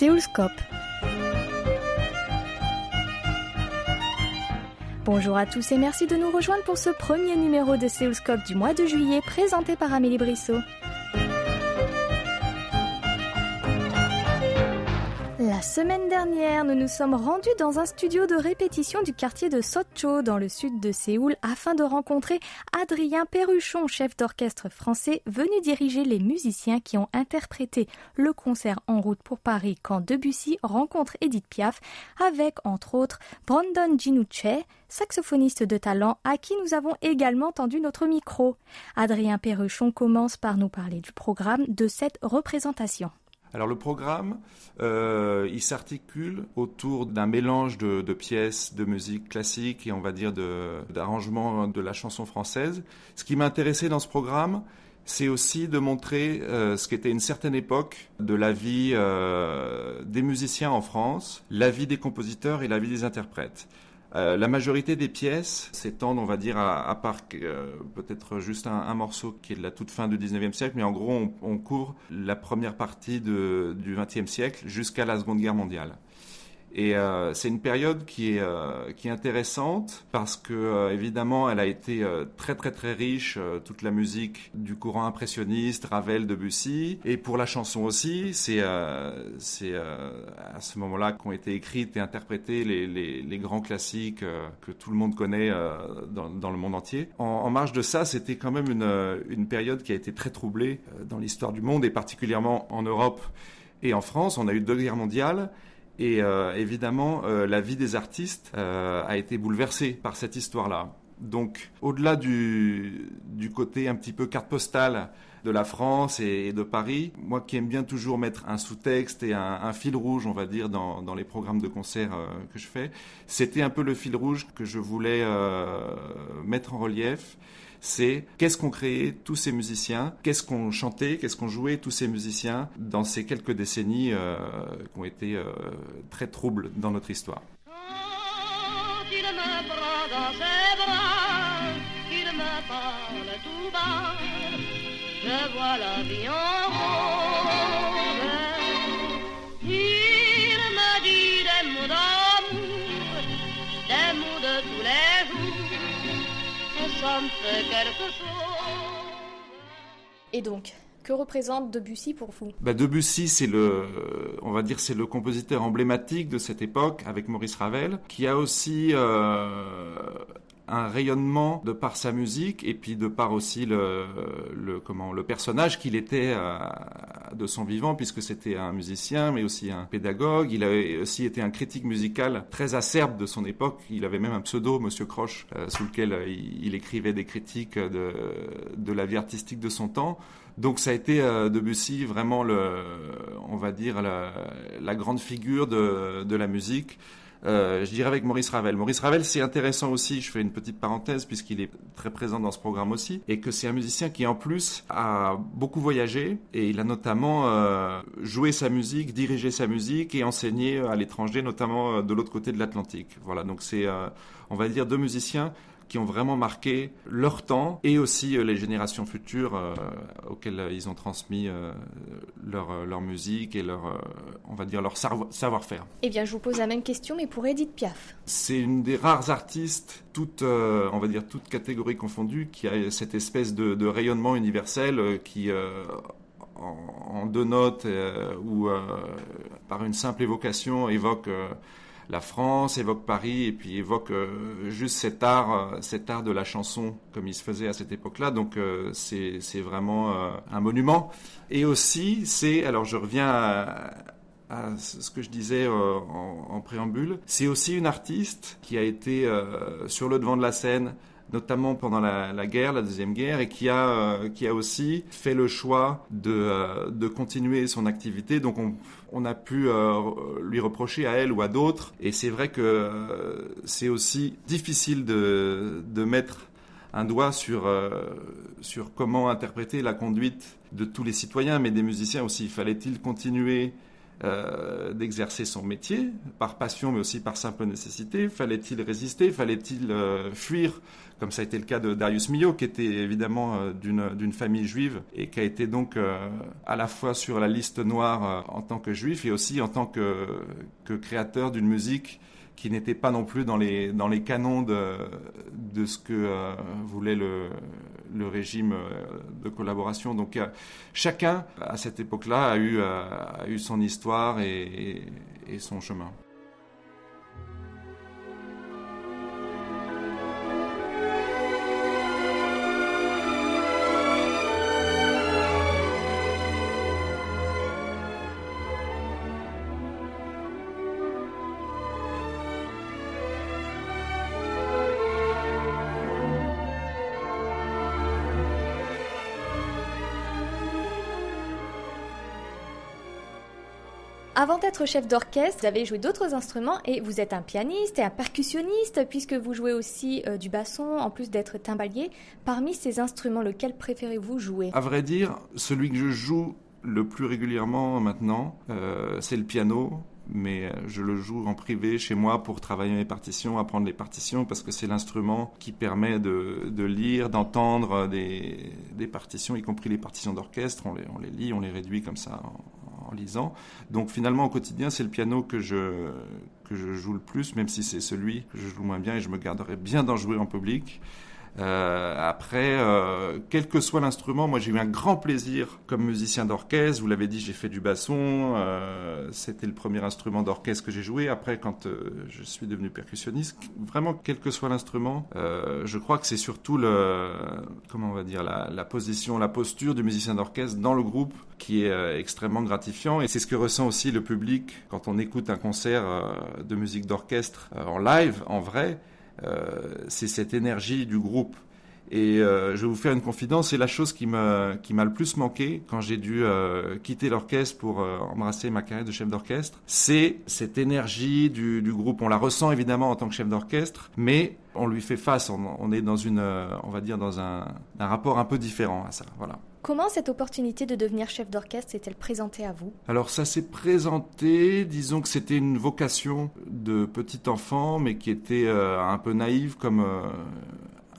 Séoulscope. Bonjour à tous et merci de nous rejoindre pour ce premier numéro de Séoulscope du mois de juillet présenté par Amélie Brissot. La semaine dernière, nous nous sommes rendus dans un studio de répétition du quartier de Sotcho, dans le sud de Séoul, afin de rencontrer Adrien Perruchon, chef d'orchestre français, venu diriger les musiciens qui ont interprété le concert en route pour Paris quand Debussy rencontre Edith Piaf, avec entre autres Brandon Ginucci, saxophoniste de talent à qui nous avons également tendu notre micro. Adrien Perruchon commence par nous parler du programme de cette représentation. Alors le programme, euh, il s'articule autour d'un mélange de, pièces de musique classique et on va dire d'arrangements de, la chanson française. Ce qui m'a intéressé dans ce programme, c'est aussi de montrer euh, ce qu'était une certaine époque de la vie euh, des musiciens en France, la vie des compositeurs et la vie des interprètes. Euh, la majorité des pièces s'étendent, on va dire, à, part euh, peut-être juste un, morceau qui est de la toute fin du 19e siècle, mais en gros, on, court la première partie du 20e siècle jusqu'à la Seconde Guerre mondiale. Et euh, c'est une période qui est, euh, qui est intéressante parce que euh, évidemment elle a été très très très riche toute la musique du courant impressionniste, Ravel, Debussy et pour la chanson aussi c'est c'est à ce moment-là qu'ont été écrites et interprétées les, les, les grands classiques que tout le monde connaît dans, dans, le monde entier. En, en marge de ça c'était quand même une, une période qui a été très troublée dans l'histoire du monde et particulièrement en Europe et en France. On a eu deux guerres mondiales et euh, évidemment, euh, la vie des artistes euh, a été bouleversée par cette histoire-là. Donc, au-delà du, côté un petit peu carte postale de la France et, de Paris, moi qui aime bien toujours mettre un sous-texte et un, fil rouge, on va dire, dans les programmes de concert que je fais, c'était un peu le fil rouge que je voulais mettre en relief c'est qu'est-ce qu'ont créé tous ces musiciens, qu'est-ce qu'ont chanté, qu'est-ce qu'ont joué tous ces musiciens dans ces quelques décennies euh, qui ont été euh, très troubles dans notre histoire. Et donc, que représente Debussy pour vous? Bah Debussy, c'est le, on va dire, c'est le compositeur emblématique de cette époque avec Maurice Ravel, qui a aussi euh, un rayonnement de par sa musique et puis de par aussi le, le comment le personnage qu'il était euh, de son vivant puisque c'était un musicien mais aussi un pédagogue. Il avait aussi été un critique musical très acerbe de son époque. Il avait même un pseudo, Monsieur Croche, euh, sous lequel euh, il, écrivait des critiques de, de la vie artistique de son temps. Donc ça a été Debussy vraiment le, on va dire la, la grande figure de, de la musique. Euh, je dirais avec Maurice Ravel. Maurice Ravel, c'est intéressant aussi, je fais une petite parenthèse puisqu'il est très présent dans ce programme aussi, et que c'est un musicien qui en plus a beaucoup voyagé, et il a notamment euh, joué sa musique, dirigé sa musique et enseigné à l'étranger, notamment euh, de l'autre côté de l'Atlantique. Voilà, donc c'est, on va dire, deux musiciens qui ont vraiment marqué leur temps et aussi euh, les générations futures euh, auxquelles ils ont transmis euh, leur, leur musique et leur, on va dire, leur savoir-faire. Eh bien, je vous pose la même question, mais pour Edith Piaf. C'est une des rares artistes, toutes, on va dire, toutes catégories confondues, qui a cette espèce de, de rayonnement universel qui, en, en, deux notes ou par une simple évocation, évoque la France, évoque Paris et puis évoque euh, juste cet art, euh, cet art de la chanson comme il se faisait à cette époque-là. Donc euh, c'est vraiment un monument. Et aussi c'est, alors je reviens à, ce que je disais en, préambule, c'est aussi une artiste qui a été sur le devant de la scène notamment pendant la, guerre, la deuxième guerre, et qui a euh, qui a aussi fait le choix de euh, de continuer son activité. Donc on on a pu euh, lui reprocher à elle ou à d'autres, et c'est vrai que c'est aussi difficile de de mettre un doigt sur sur comment interpréter la conduite de tous les citoyens, mais des musiciens aussi. Fallait-il continuer euh, d'exercer son métier, par passion mais aussi par simple nécessité. Fallait-il résister? Fallait-il euh, fuir? Comme ça a été le cas de Darius Milhaud, qui était évidemment euh, d'une famille juive et qui a été donc à la fois sur la liste noire en tant que juif et aussi en tant que, que créateur d'une musique qui n'était pas non plus dans les, dans les canons de, de ce que euh, voulait le, le, régime euh, de collaboration. Donc euh, chacun, à cette époque-là, a eu, a eu son histoire et, et son chemin. Avant d'être chef d'orchestre, vous avez joué d'autres instruments et vous êtes un pianiste et un percussionniste puisque vous jouez aussi euh, du basson en plus d'être timbalier. Parmi ces instruments, lequel préférez-vous jouer? À vrai dire, celui que je joue le plus régulièrement maintenant, euh, c'est le piano mais euh, je le joue en privé chez moi pour travailler mes partitions, apprendre les partitions, parce que c'est l'instrument qui permet de, lire, d'entendre des, des, partitions, y compris les partitions d'orchestre. On les, on les, lit, on les réduit comme ça en, lisant. Donc finalement, au quotidien, c'est le piano que je, que je joue le plus, même si c'est celui que je joue moins bien, et je me garderai bien d'en jouer en public. Euh, après, euh, quel que soit l'instrument, moi j'ai eu un grand plaisir comme musicien d'orchestre. Vous l'avez dit, j'ai fait du basson. Euh, C'était le premier instrument d'orchestre que j'ai joué. Après, quand je suis devenu percussionniste, vraiment quel que soit l'instrument, je crois que c'est surtout le, comment on va dire, la, la position, la posture du musicien d'orchestre dans le groupe qui est extrêmement gratifiant. Et c'est ce que ressent aussi le public quand on écoute un concert de musique d'orchestre en live, en vrai. Euh, c'est cette énergie du groupe. Et euh, je vais vous faire une confidence, c'est la chose qui m'a qui m'a le plus manqué quand j'ai dû euh, quitter l'orchestre pour embrasser ma carrière de chef d'orchestre. C'est cette énergie du, du, groupe. On la ressent évidemment en tant que chef d'orchestre, mais on lui fait face. On, on est dans une, on va dire dans un, un rapport un peu différent à ça. Voilà. Comment cette opportunité de devenir chef d'orchestre s'est-elle présentée à vous? Alors ça s'est présenté, disons que c'était une vocation de petit enfant, mais qui était euh, un peu naïve comme euh,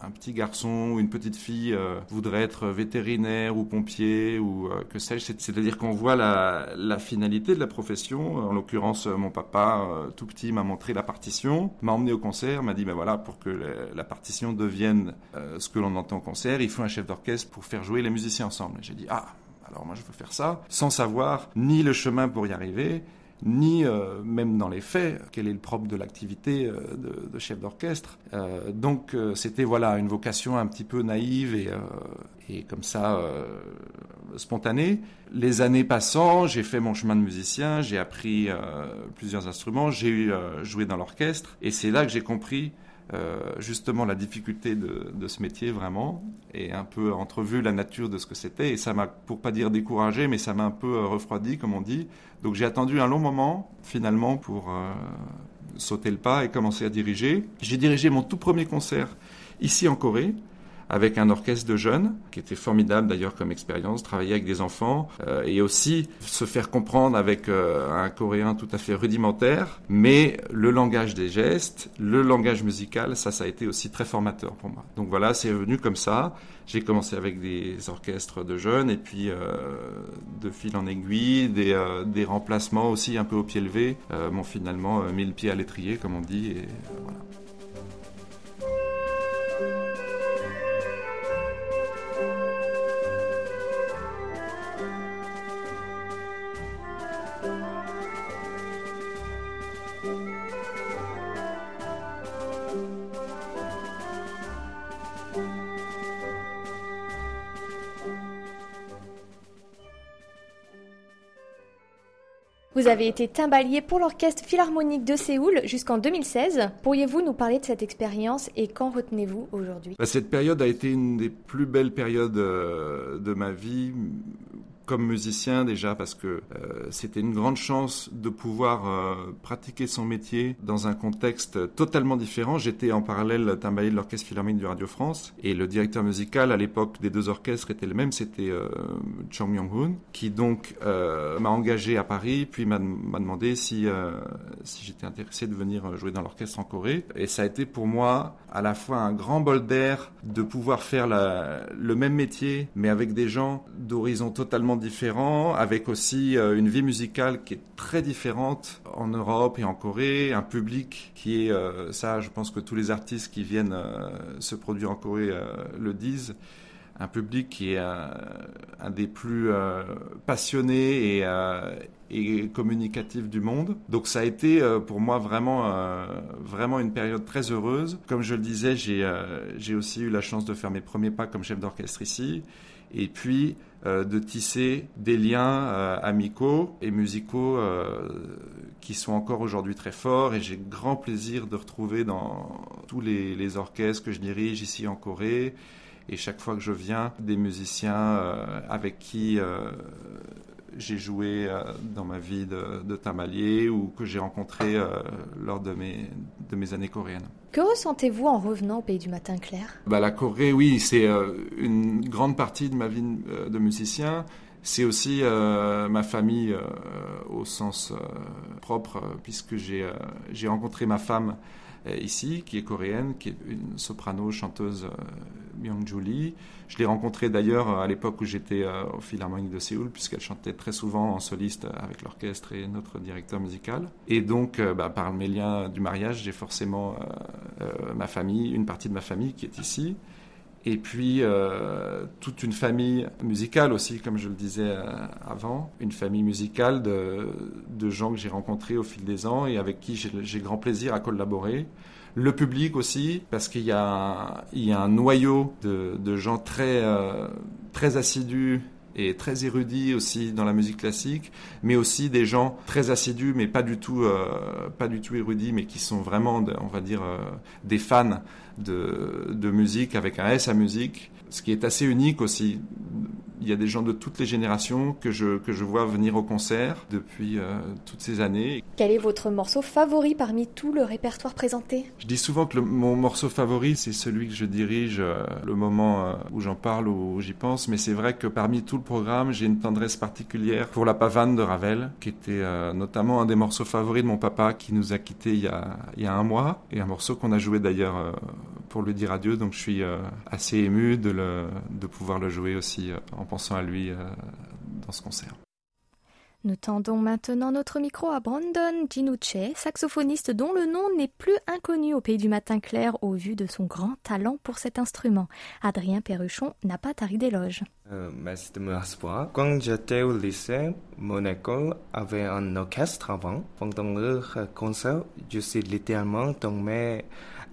un petit garçon ou une petite fille euh, voudrait être vétérinaire ou pompier ou euh, que sais-je. C'est-à-dire qu'on voit la, finalité de la profession. En l'occurrence, mon papa, euh, tout petit, m'a montré la partition, m'a emmené au concert, m'a dit, ben voilà, pour que la, la partition devienne euh, ce que l'on entend au concert, il faut un chef d'orchestre pour faire jouer les musiciens ensemble. J'ai dit, ah, alors moi je veux faire ça, sans savoir ni le chemin pour y arriver, ni euh, même dans les faits quel est le propre de l'activité euh, de, chef d'orchestre. Euh, donc c'était voilà une vocation un petit peu naïve et, et comme ça spontanée. Les années passant, j'ai fait mon chemin de musicien, j'ai appris plusieurs instruments, j'ai joué dans l'orchestre et c'est là que j'ai compris euh, justement la difficulté de, ce métier vraiment et un peu entrevu la nature de ce que c'était. Et ça m'a pour pas dire découragé mais ça m'a un peu refroidi comme on dit. Donc j'ai attendu un long moment finalement pour euh, sauter le pas et commencer à diriger. J'ai dirigé mon tout premier concert ici en Corée avec un orchestre de jeunes, qui était formidable d'ailleurs comme expérience, travailler avec des enfants euh, et aussi se faire comprendre avec euh, un coréen tout à fait rudimentaire, mais le langage des gestes, le langage musical, ça, ça a été aussi très formateur pour moi. Donc voilà, c'est venu comme ça. J'ai commencé avec des orchestres de jeunes et puis euh, de fil en aiguille, des, remplacements aussi un peu au pied levé m'ont finalement mis le pied à l'étrier, comme on dit, et voilà. Avez été timbalier pour l'Orchestre Philharmonique de Séoul jusqu'en 2016. Pourriez-vous nous parler de cette expérience et qu'en retenez-vous aujourd'hui? Cette période a été une des plus belles périodes euh, de ma vie comme musicien déjà parce que euh, c'était une grande chance de pouvoir euh, pratiquer son métier dans un contexte totalement différent. J'étais en parallèle timbalier de l'Orchestre Philharmonique de Radio France et le directeur musical à l'époque des deux orchestres était le même, c'était euh, Chong Myung-hoon qui donc euh, m'a engagé à Paris puis m'a demandé si, si j'étais intéressé de venir jouer dans l'orchestre en Corée et ça a été pour moi à la fois un grand bol d'air de pouvoir faire le même métier mais avec des gens d'horizons totalement différents, avec aussi euh, une vie musicale qui est très différente en Europe et en Corée, un public qui est, euh, ça je pense que tous les artistes qui viennent euh, se produire en Corée le disent, un public qui est un, des plus passionnés et, communicatifs du monde. Donc ça a été pour moi vraiment, vraiment une période très heureuse. Comme je le disais, j'ai aussi eu la chance de faire mes premiers pas comme chef d'orchestre ici et puis de tisser des liens euh, amicaux et musicaux euh, qui sont encore aujourd'hui très forts. Et j'ai grand plaisir de retrouver dans tous les, orchestres que je dirige ici en Corée. Et chaque fois que je viens des musiciens avec qui j'ai joué dans ma vie de, de tamalier ou que j'ai rencontré lors de mes, de mes années coréennes. Que ressentez-vous en revenant au pays du matin clair? Bah, La Corée, oui, c'est euh, une grande partie de ma vie euh, de musicien. C'est aussi euh, ma famille au sens propre, puisque j'ai rencontré ma femme ici, qui est coréenne, qui est une soprano chanteuse Myung-Joo Lee. Je l'ai rencontrée d'ailleurs à l'époque où j'étais euh, au Philharmonique de Séoul, puisqu'elle chantait très souvent en soliste avec l'orchestre et notre directeur musical. Et donc, euh, bah, par mes liens du mariage, j'ai forcément euh, ma famille, une partie de ma famille qui est ici. Et puis toute une famille musicale aussi, comme je le disais avant, une famille musicale de, de gens que j'ai rencontrés au fil des ans et avec qui j'ai grand plaisir à collaborer. Le public aussi, parce qu'il y y a un noyau de, de gens très, euh, très assidus et très érudits aussi dans la musique classique, mais aussi des gens très assidus, mais pas du tout, euh, pas du tout érudits, mais qui sont vraiment, on va dire, euh, des fans de, de musique avec un S à musique, ce qui est assez unique aussi il y a des gens de toutes les générations que je, que je vois venir au concert depuis euh, toutes ces années. Quel est votre morceau favori parmi tout le répertoire présenté? Je dis souvent que mon morceau favori, c'est celui que je dirige euh, le moment euh, où j'en parle ou où j'y pense, mais c'est vrai que parmi tout le programme, j'ai une tendresse particulière pour la pavane de Ravel, qui était notamment un des morceaux favoris de mon papa qui nous a quittés il y a, il y a un mois, et un morceau qu'on a joué d'ailleurs pour le dire adieu, donc je suis assez ému de, le, de pouvoir le jouer aussi en pensant à lui euh, dans ce concert. Nous tendons maintenant notre micro à Brandon Ginuche, saxophoniste dont le nom n'est plus inconnu au pays du matin clair au vu de son grand talent pour cet instrument. Adrien Perruchon n'a pas tari d'éloge. Euh, merci de me recevoir. Quand j'étais au lycée, mon école avait un orchestre avant. Pendant le concert, je suis littéralement tombé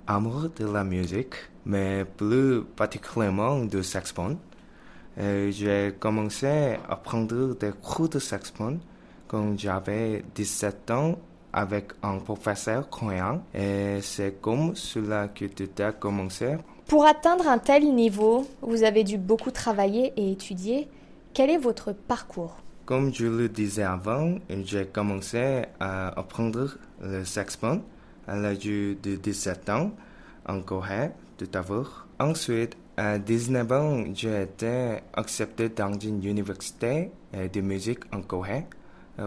amoureux de la musique, mais plus particulièrement du saxophone. Euh, j'ai commencé à prendre des cours de saxophone quand j'avais 17 ans avec un professeur coréen et c'est comme cela que tout a commencé. Pour atteindre un tel niveau, vous avez dû beaucoup travailler et étudier. Quel est votre parcours? Comme je le disais avant, j'ai commencé à apprendre le saxophone à l'âge de 17 ans en Corée tout d'abord. Ensuite, à 19 ans, j'ai été accepté dans une université de musique en Corée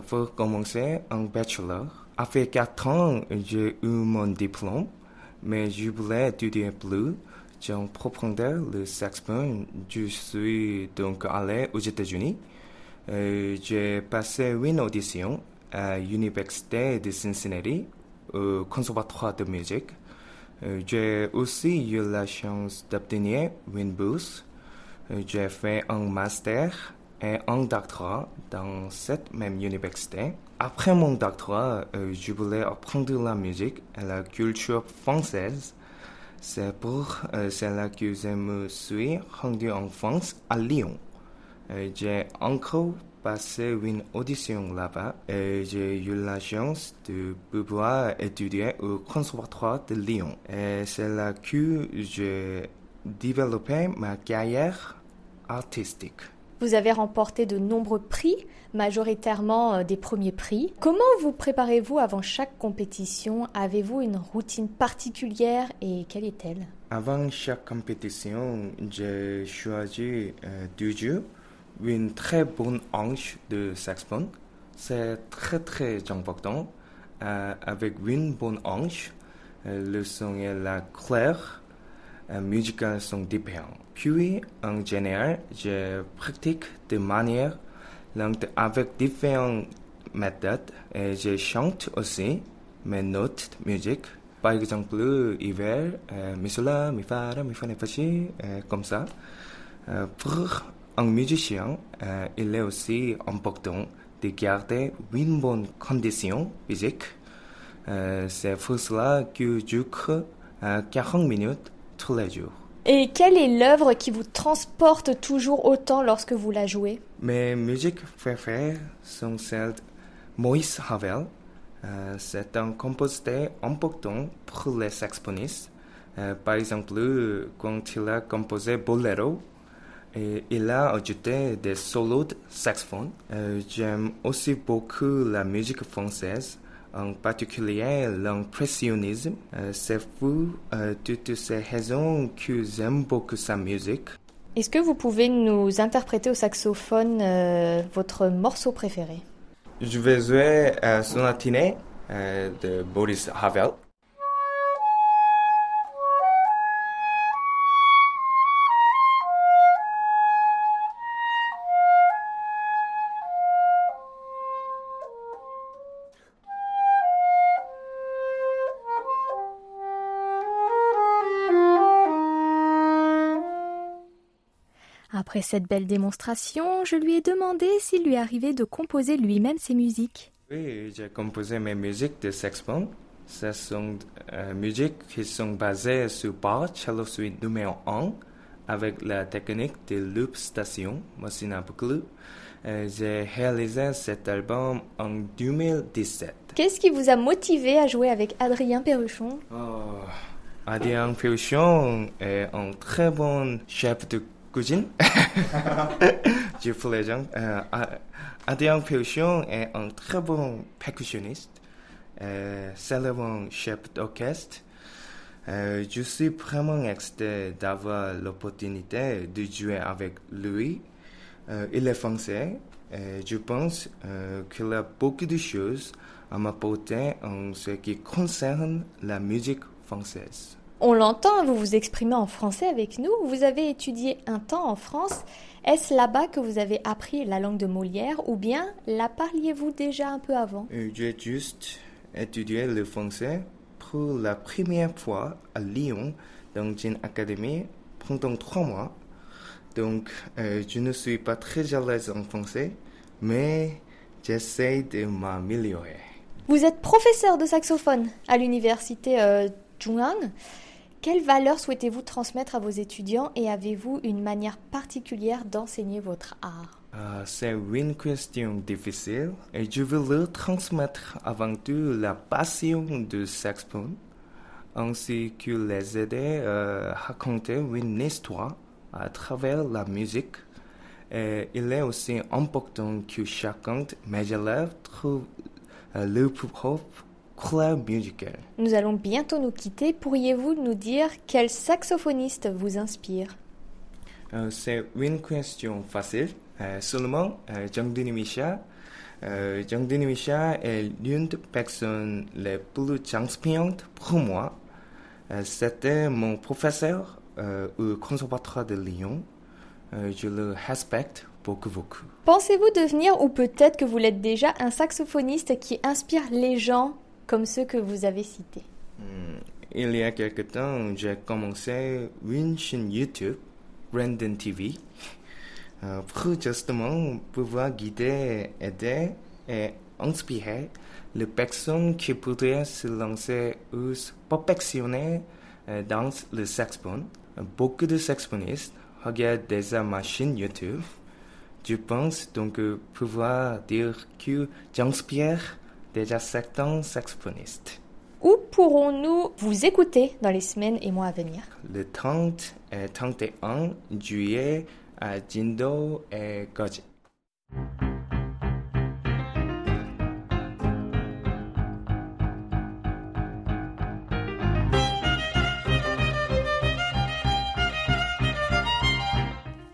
pour commencer un bachelor. Après 4 ans, j'ai eu mon diplôme, mais je voulais étudier plus. J'ai profondeur le saxophone. Je suis donc allé aux États-Unis. J'ai passé une audition à l'université de Cincinnati, au conservatoire de musique. Euh, j'ai aussi eu la chance d'obtenir une bourse. Euh, j'ai fait un master et un doctorat dans cette même université. Après mon doctorat, euh, je voulais apprendre la musique et la culture française. C'est pour cela que je me suis rendu en France, à Lyon. j'ai encore passé une audition là-bas et j'ai eu la chance de pouvoir étudier au Conservatoire de Lyon. Et c'est là que j'ai développé ma carrière artistique. Vous avez remporté de nombreux prix, majoritairement euh, des premiers prix. Comment vous préparez-vous avant chaque compétition? Avez-vous une routine particulière et quelle est-elle? Avant chaque compétition, j'ai choisi euh, deux jeux, une très bonne hanche de saxophone. C'est très très important. Euh, avec une bonne hanche, le son et la claire musicale sont différents. Puis, en général, je pratique de manière lente avec différentes méthodes et je chante aussi mes notes de musique. Par exemple, hiver, euh, mi sola, mi fa, mi fa, mi fa, euh, comme ça. Euh, un musicien, euh, il est aussi important de garder une bonne condition physique. Euh, C'est pour cela que je cours 40 minutes tous les jours. Et quelle est l'œuvre qui vous transporte toujours autant lorsque vous la jouez? Mes musiques préférées sont celles de Maurice Ravel. Euh, c'est un compositeur important pour les saxophonistes. Euh, par exemple, quand il a composé Bolero, et il a ajouté des solos de saxophone. Euh, J'aime aussi beaucoup la musique française en particulier l'impressionnisme. Euh, c'est pour euh, toutes ces raisons que j'aime beaucoup sa musique. Est-ce que vous pouvez nous interpréter au saxophone euh, votre morceau préféré? Je vais jouer euh, Sonatine euh, de Boris Havel. Après cette belle démonstration, je lui ai demandé s'il lui arrivait de composer lui-même ses musiques. Oui, j'ai composé mes musiques de saxophone. Ce sont euh, musiques qui sont basées sur Bach Cello Suite numéro 1 avec la technique de loop station, machine à boucle. Euh, j'ai réalisé cet album en 2017. Qu'est-ce qui vous a motivé à jouer avec Adrien Perruchon? Oh, Adrien Perruchon est un très bon chef de cuisine. Je plaisante. Euh, Adrien Perruchon est un très bon percussionniste, euh, célèbre chef d'orchestre. Euh, je suis vraiment excité d'avoir l'opportunité de jouer avec lui. Euh, il est français. et je pense euh, qu'il a beaucoup de choses à m'apporter en ce qui concerne la musique française. On l'entend, vous vous exprimez en français avec nous. Vous avez étudié un temps en France. Est-ce là-bas que vous avez appris la langue de Molière ou bien la parliez-vous déjà un peu avant? Euh, J'ai juste étudié le français pour la première fois à Lyon dans une académie pendant trois mois. Donc, euh, je ne suis pas très à l'aise en français, mais j'essaie de m'améliorer. Vous êtes professeur de saxophone à l'université euh. Quelles valeurs souhaitez-vous transmettre à vos étudiants et avez-vous une manière particulière d'enseigner votre art? Euh, C'est une question difficile et je veux leur transmettre avant tout la passion du saxophone ainsi que les aider à raconter une histoire à travers la musique. Il est aussi important que chacun de mes élèves trouve euh, leur propre Nous allons bientôt nous quitter. Pourriez-vous nous dire quel saxophoniste vous inspire? Euh, C'est une question facile. Euh, seulement, euh, Jung Dini Misha, euh, Jung Dini Misha est l'une des personnes les plus inspirantes pour moi. Euh, C'était mon professeur euh, au Conservatoire de Lyon. Je le respecte beaucoup, beaucoup. Pensez-vous devenir, ou peut-être que vous l'êtes déjà, un saxophoniste qui inspire les gens? Comme ceux que vous avez cités Hmm, Il y a quelque temps, j'ai commencé une chaîne YouTube, Brandon TV, euh, pour justement pouvoir guider, aider et inspirer les personnes qui pourraient se lancer ou se perfectionner euh, dans le saxophone. Beaucoup de saxophonistes regardent déjà ma chaîne YouTube. Je pense donc euh, pouvoir dire que j'inspire déjà certains saxophonistes. Où pourrons-nous vous écouter dans les semaines et mois à venir? Le 30 et 31 juillet à Jindo et Goji.